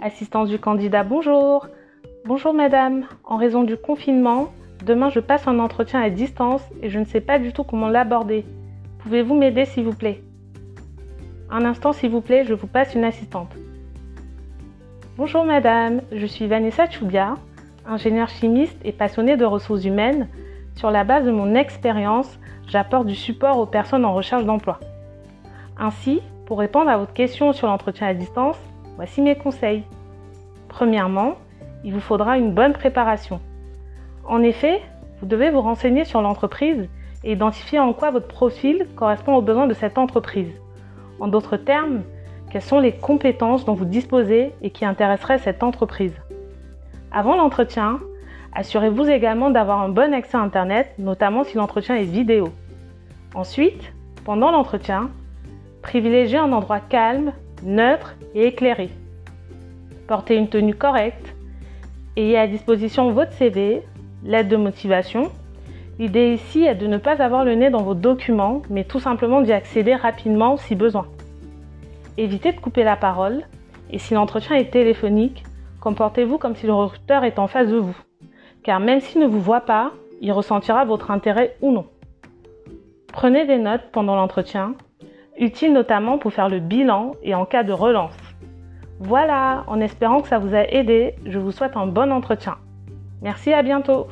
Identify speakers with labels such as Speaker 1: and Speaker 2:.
Speaker 1: Assistance du candidat, bonjour. Bonjour madame, en raison du confinement, demain je passe un entretien à distance et je ne sais pas du tout comment l'aborder. Pouvez-vous m'aider s'il vous plaît? Un instant s'il vous plaît, je vous passe une assistante. Bonjour madame, je suis Vanessa Choudia, ingénieure chimiste et passionnée de ressources humaines. Sur la base de mon expérience, j'apporte du support aux personnes en recherche d'emploi. Ainsi, pour répondre à votre question sur l'entretien à distance, voici mes conseils. Premièrement, il vous faudra une bonne préparation. En effet, vous devez vous renseigner sur l'entreprise et identifier en quoi votre profil correspond aux besoins de cette entreprise. En d'autres termes, quelles sont les compétences dont vous disposez et qui intéresseraient cette entreprise? Avant l'entretien, assurez-vous également d'avoir un bon accès à Internet, notamment si l'entretien est vidéo. Ensuite, pendant l'entretien, privilégiez un endroit calme, neutre et éclairé. Portez une tenue correcte. Ayez à disposition votre CV, l'aide de motivation. L'idée ici est de ne pas avoir le nez dans vos documents, mais tout simplement d'y accéder rapidement si besoin. Évitez de couper la parole et si l'entretien est téléphonique, comportez-vous comme si le recruteur est en face de vous. Car même s'il ne vous voit pas, il ressentira votre intérêt ou non. Prenez des notes pendant l'entretien, utiles notamment pour faire le bilan et en cas de relance. Voilà, en espérant que ça vous a aidé, je vous souhaite un bon entretien. Merci, à bientôt